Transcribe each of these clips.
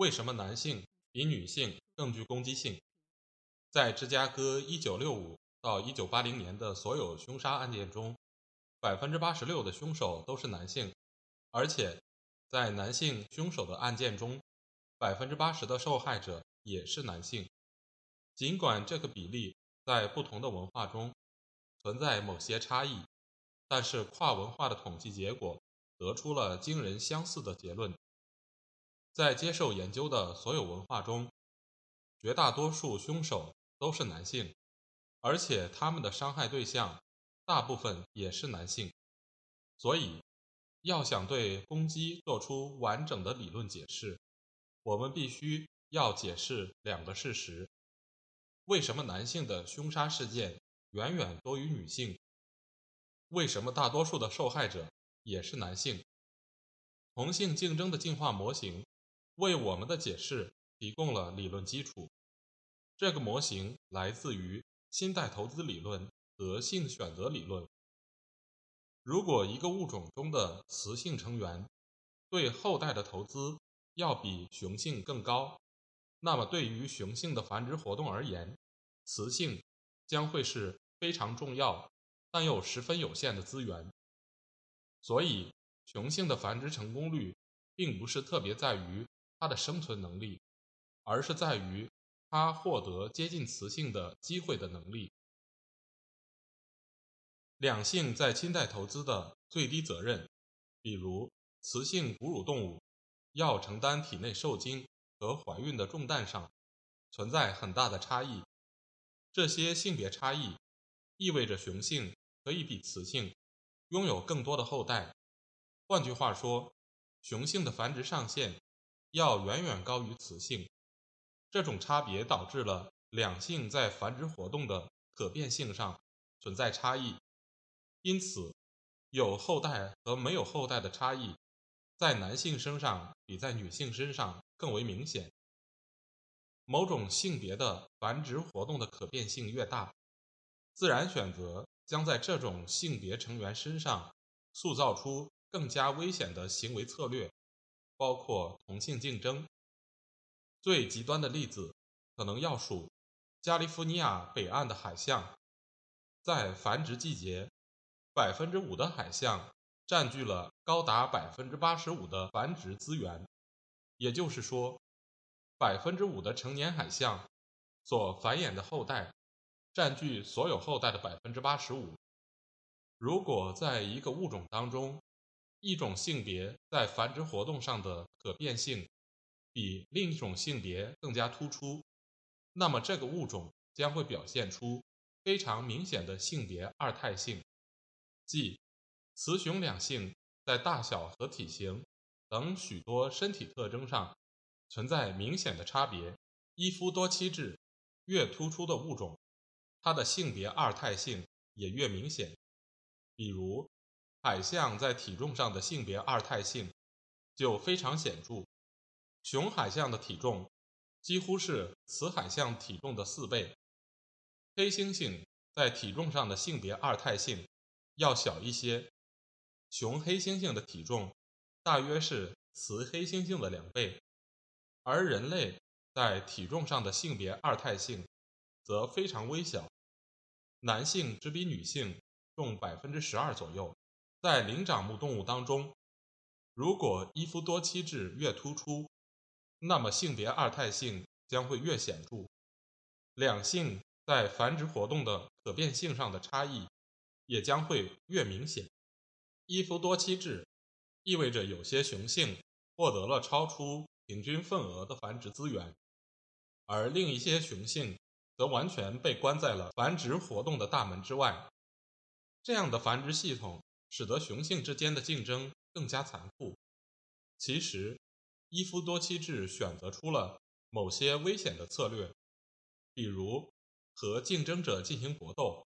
为什么男性比女性更具攻击性？在芝加哥1965到1980年的所有凶杀案件中，百分之八十六的凶手都是男性，而且在男性凶手的案件中，百分之八十的受害者也是男性。尽管这个比例在不同的文化中。存在某些差异，但是跨文化的统计结果得出了惊人相似的结论：在接受研究的所有文化中，绝大多数凶手都是男性，而且他们的伤害对象大部分也是男性。所以，要想对攻击做出完整的理论解释，我们必须要解释两个事实：为什么男性的凶杀事件？远远多于女性。为什么大多数的受害者也是男性？同性竞争的进化模型为我们的解释提供了理论基础。这个模型来自于新代投资理论和性选择理论。如果一个物种中的雌性成员对后代的投资要比雄性更高，那么对于雄性的繁殖活动而言，雌性。将会是非常重要，但又十分有限的资源。所以，雄性的繁殖成功率并不是特别在于它的生存能力，而是在于它获得接近雌性的机会的能力。两性在亲代投资的最低责任，比如雌性哺乳动物要承担体内受精和怀孕的重担上，存在很大的差异。这些性别差异意味着雄性可以比雌性拥有更多的后代。换句话说，雄性的繁殖上限要远远高于雌性。这种差别导致了两性在繁殖活动的可变性上存在差异。因此，有后代和没有后代的差异在男性身上比在女性身上更为明显。某种性别的繁殖活动的可变性越大，自然选择将在这种性别成员身上塑造出更加危险的行为策略，包括同性竞争。最极端的例子可能要数加利福尼亚北岸的海象，在繁殖季节，百分之五的海象占据了高达百分之八十五的繁殖资源，也就是说。百分之五的成年海象所繁衍的后代，占据所有后代的百分之八十五。如果在一个物种当中，一种性别在繁殖活动上的可变性比另一种性别更加突出，那么这个物种将会表现出非常明显的性别二态性，即雌雄两性在大小和体型等许多身体特征上。存在明显的差别，一夫多妻制越突出的物种，它的性别二态性也越明显。比如，海象在体重上的性别二态性就非常显著，雄海象的体重几乎是雌海象体重的四倍。黑猩猩在体重上的性别二态性要小一些，雄黑猩猩的体重大约是雌黑猩猩的两倍。而人类在体重上的性别二态性则非常微小，男性只比女性重百分之十二左右。在灵长目动物当中，如果一夫多妻制越突出，那么性别二态性将会越显著，两性在繁殖活动的可变性上的差异也将会越明显。一夫多妻制意味着有些雄性获得了超出。平均份额的繁殖资源，而另一些雄性则完全被关在了繁殖活动的大门之外。这样的繁殖系统使得雄性之间的竞争更加残酷。其实，一夫多妻制选择出了某些危险的策略，比如和竞争者进行搏斗，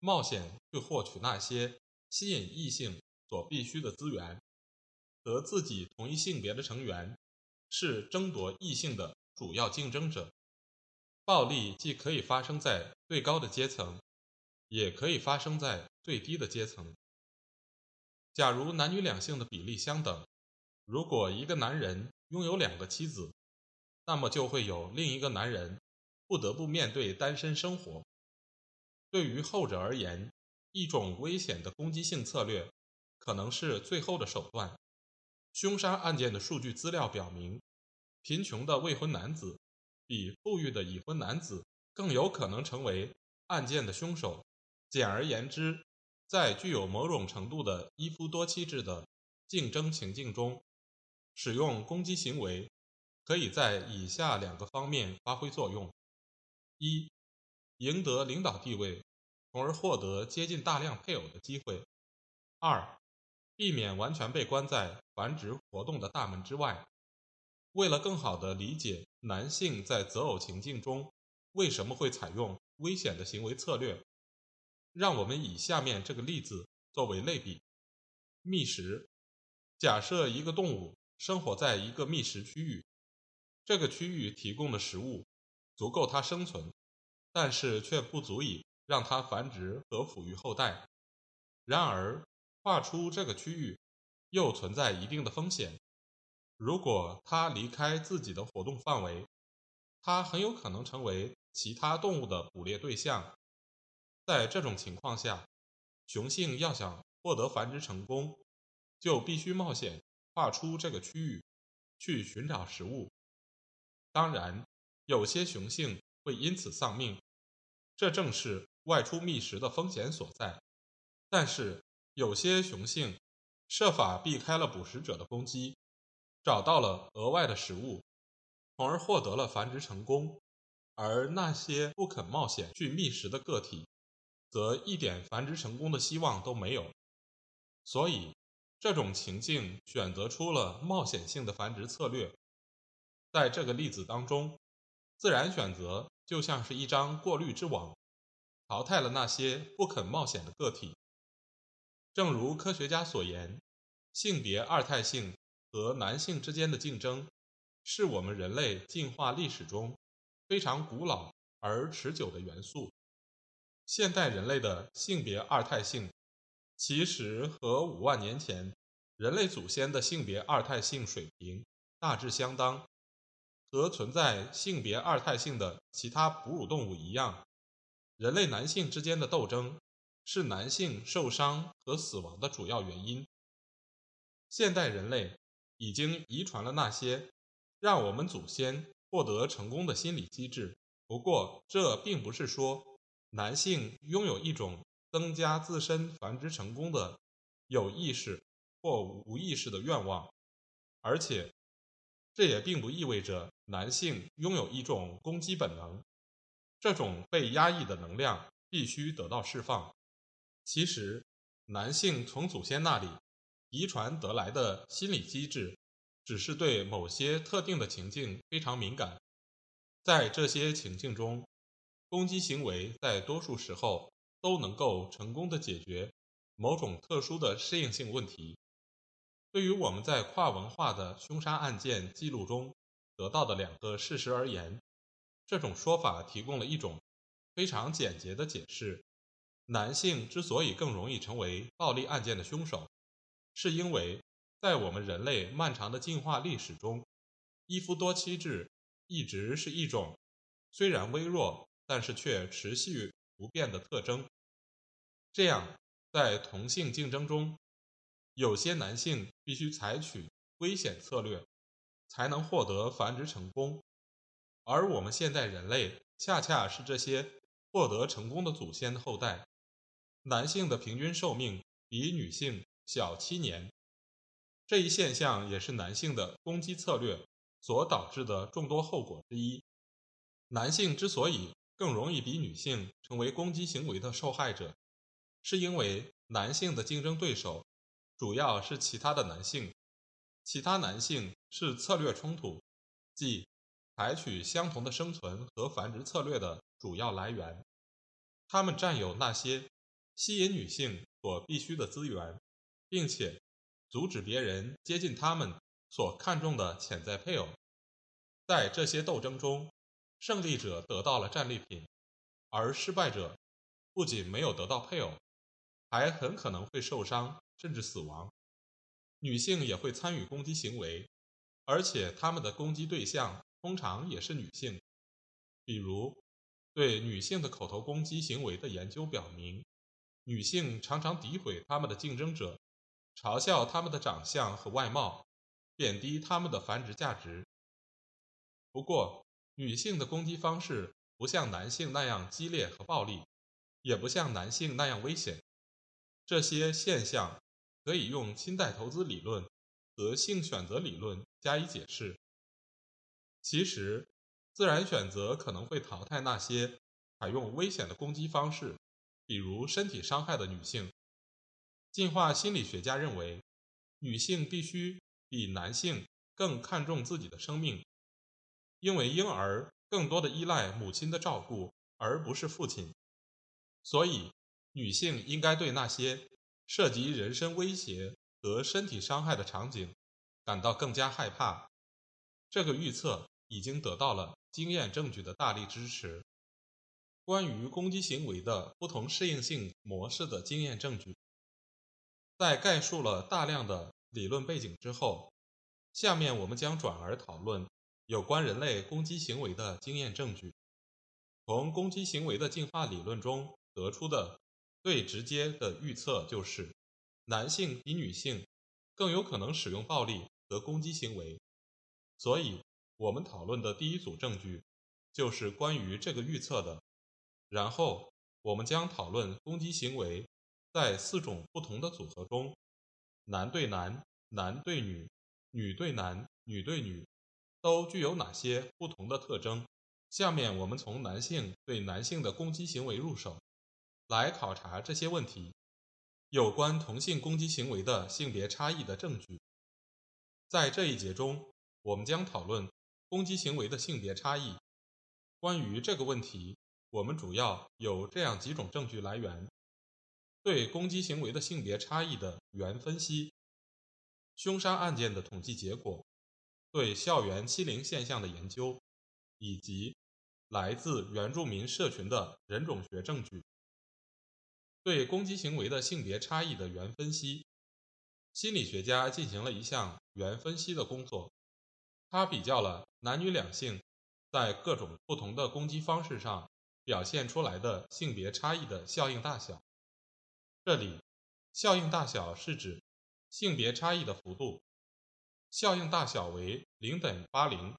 冒险去获取那些吸引异性所必需的资源，和自己同一性别的成员是争夺异性的主要竞争者。暴力既可以发生在最高的阶层，也可以发生在最低的阶层。假如男女两性的比例相等。如果一个男人拥有两个妻子，那么就会有另一个男人不得不面对单身生活。对于后者而言，一种危险的攻击性策略可能是最后的手段。凶杀案件的数据资料表明，贫穷的未婚男子比富裕的已婚男子更有可能成为案件的凶手。简而言之，在具有某种程度的一夫多妻制的竞争情境中，使用攻击行为，可以在以下两个方面发挥作用：一、赢得领导地位，从而获得接近大量配偶的机会；二、避免完全被关在繁殖活动的大门之外。为了更好地理解男性在择偶情境中为什么会采用危险的行为策略，让我们以下面这个例子作为类比：觅食。假设一个动物。生活在一个觅食区域，这个区域提供的食物足够它生存，但是却不足以让它繁殖和抚育后代。然而，划出这个区域又存在一定的风险。如果它离开自己的活动范围，它很有可能成为其他动物的捕猎对象。在这种情况下，雄性要想获得繁殖成功，就必须冒险。跨出这个区域去寻找食物，当然，有些雄性会因此丧命，这正是外出觅食的风险所在。但是，有些雄性设法避开了捕食者的攻击，找到了额外的食物，从而获得了繁殖成功。而那些不肯冒险去觅食的个体，则一点繁殖成功的希望都没有。所以。这种情境选择出了冒险性的繁殖策略，在这个例子当中，自然选择就像是一张过滤之网，淘汰了那些不肯冒险的个体。正如科学家所言，性别二态性和男性之间的竞争，是我们人类进化历史中非常古老而持久的元素。现代人类的性别二态性。其实和五万年前人类祖先的性别二态性水平大致相当，和存在性别二态性的其他哺乳动物一样，人类男性之间的斗争是男性受伤和死亡的主要原因。现代人类已经遗传了那些让我们祖先获得成功的心理机制，不过这并不是说男性拥有一种。增加自身繁殖成功的有意识或无意识的愿望，而且这也并不意味着男性拥有一种攻击本能。这种被压抑的能量必须得到释放。其实，男性从祖先那里遗传得来的心理机制，只是对某些特定的情境非常敏感。在这些情境中，攻击行为在多数时候。都能够成功的解决某种特殊的适应性问题。对于我们在跨文化的凶杀案件记录中得到的两个事实而言，这种说法提供了一种非常简洁的解释：男性之所以更容易成为暴力案件的凶手，是因为在我们人类漫长的进化历史中，一夫多妻制一直是一种虽然微弱，但是却持续。不变的特征。这样，在同性竞争中，有些男性必须采取危险策略，才能获得繁殖成功。而我们现在人类恰恰是这些获得成功的祖先的后代。男性的平均寿命比女性小七年，这一现象也是男性的攻击策略所导致的众多后果之一。男性之所以更容易比女性成为攻击行为的受害者，是因为男性的竞争对手主要是其他的男性，其他男性是策略冲突，即采取相同的生存和繁殖策略的主要来源。他们占有那些吸引女性所必需的资源，并且阻止别人接近他们所看重的潜在配偶。在这些斗争中，胜利者得到了战利品，而失败者不仅没有得到配偶，还很可能会受伤甚至死亡。女性也会参与攻击行为，而且他们的攻击对象通常也是女性。比如，对女性的口头攻击行为的研究表明，女性常常诋毁他们的竞争者，嘲笑他们的长相和外貌，贬低他们的繁殖价值。不过，女性的攻击方式不像男性那样激烈和暴力，也不像男性那样危险。这些现象。可以用亲代投资理论和性选择理论加以解释。其实，自然选择可能会淘汰那些采用危险的攻击方式，比如身体伤害的女性。进化心理学家认为，女性必须比男性更看重自己的生命，因为婴儿更多的依赖母亲的照顾，而不是父亲。所以，女性应该对那些。涉及人身威胁和身体伤害的场景，感到更加害怕。这个预测已经得到了经验证据的大力支持。关于攻击行为的不同适应性模式的经验证据，在概述了大量的理论背景之后，下面我们将转而讨论有关人类攻击行为的经验证据。从攻击行为的进化理论中得出的。最直接的预测就是，男性比女性更有可能使用暴力和攻击行为。所以，我们讨论的第一组证据就是关于这个预测的。然后，我们将讨论攻击行为在四种不同的组合中，男对男、男对女、女对男、女对女，都具有哪些不同的特征。下面我们从男性对男性的攻击行为入手。来考察这些问题，有关同性攻击行为的性别差异的证据。在这一节中，我们将讨论攻击行为的性别差异。关于这个问题，我们主要有这样几种证据来源：对攻击行为的性别差异的原分析、凶杀案件的统计结果、对校园欺凌现象的研究，以及来自原住民社群的人种学证据。对攻击行为的性别差异的原分析，心理学家进行了一项原分析的工作。他比较了男女两性在各种不同的攻击方式上表现出来的性别差异的效应大小。这里，效应大小是指性别差异的幅度。效应大小为零点八零，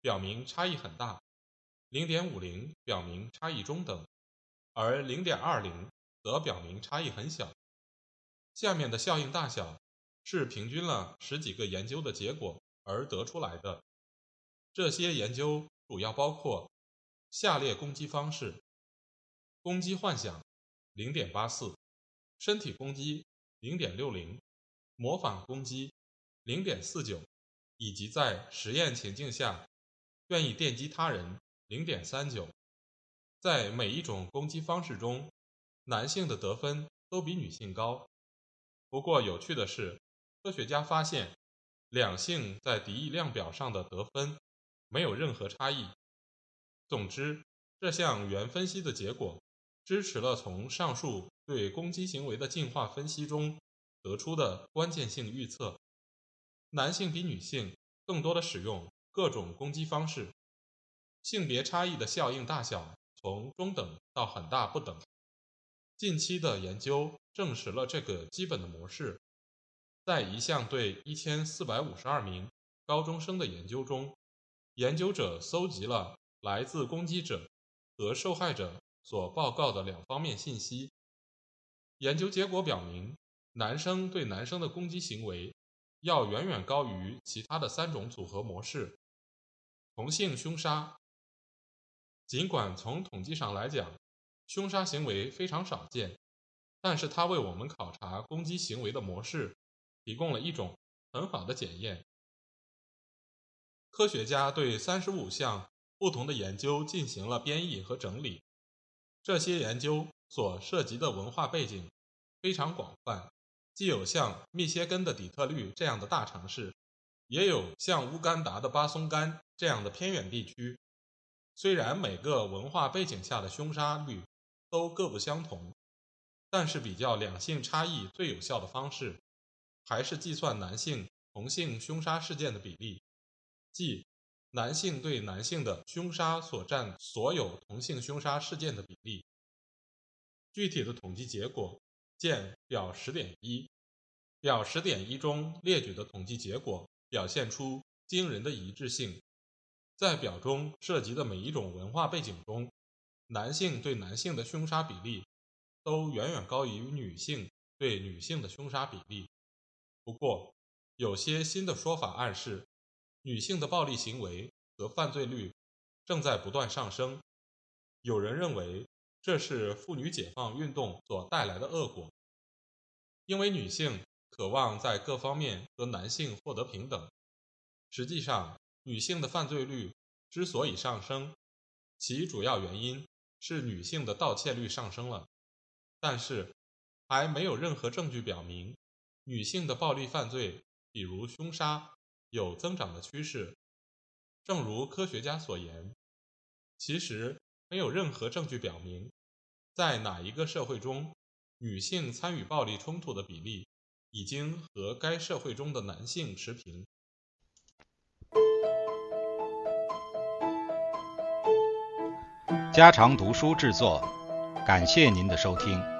表明差异很大；零点五零表明差异中等，而零点二零。则表明差异很小。下面的效应大小是平均了十几个研究的结果而得出来的。这些研究主要包括下列攻击方式：攻击幻想零点八四，身体攻击零点六零，模仿攻击零点四九，以及在实验情境下愿意电击他人零点三九。在每一种攻击方式中。男性的得分都比女性高。不过有趣的是，科学家发现两性在敌意量表上的得分没有任何差异。总之，这项原分析的结果支持了从上述对攻击行为的进化分析中得出的关键性预测：男性比女性更多的使用各种攻击方式。性别差异的效应大小从中等到很大不等。近期的研究证实了这个基本的模式。在一项对一千四百五十二名高中生的研究中，研究者搜集了来自攻击者和受害者所报告的两方面信息。研究结果表明，男生对男生的攻击行为要远远高于其他的三种组合模式。同性凶杀，尽管从统计上来讲，凶杀行为非常少见，但是它为我们考察攻击行为的模式提供了一种很好的检验。科学家对三十五项不同的研究进行了编译和整理，这些研究所涉及的文化背景非常广泛，既有像密歇根的底特律这样的大城市，也有像乌干达的巴松干这样的偏远地区。虽然每个文化背景下的凶杀率都各不相同，但是比较两性差异最有效的方式，还是计算男性同性凶杀事件的比例。即男性对男性的凶杀所占所有同性凶杀事件的比例。具体的统计结果见表十点一。表十点一中列举的统计结果表现出惊人的一致性。在表中涉及的每一种文化背景中，男性对男性的凶杀比例都远远高于女性对女性的凶杀比例。不过，有些新的说法暗示。女性的暴力行为和犯罪率正在不断上升。有人认为这是妇女解放运动所带来的恶果，因为女性渴望在各方面和男性获得平等。实际上，女性的犯罪率之所以上升，其主要原因是女性的盗窃率上升了。但是，还没有任何证据表明女性的暴力犯罪，比如凶杀。有增长的趋势，正如科学家所言，其实没有任何证据表明，在哪一个社会中，女性参与暴力冲突的比例已经和该社会中的男性持平。家常读书制作，感谢您的收听。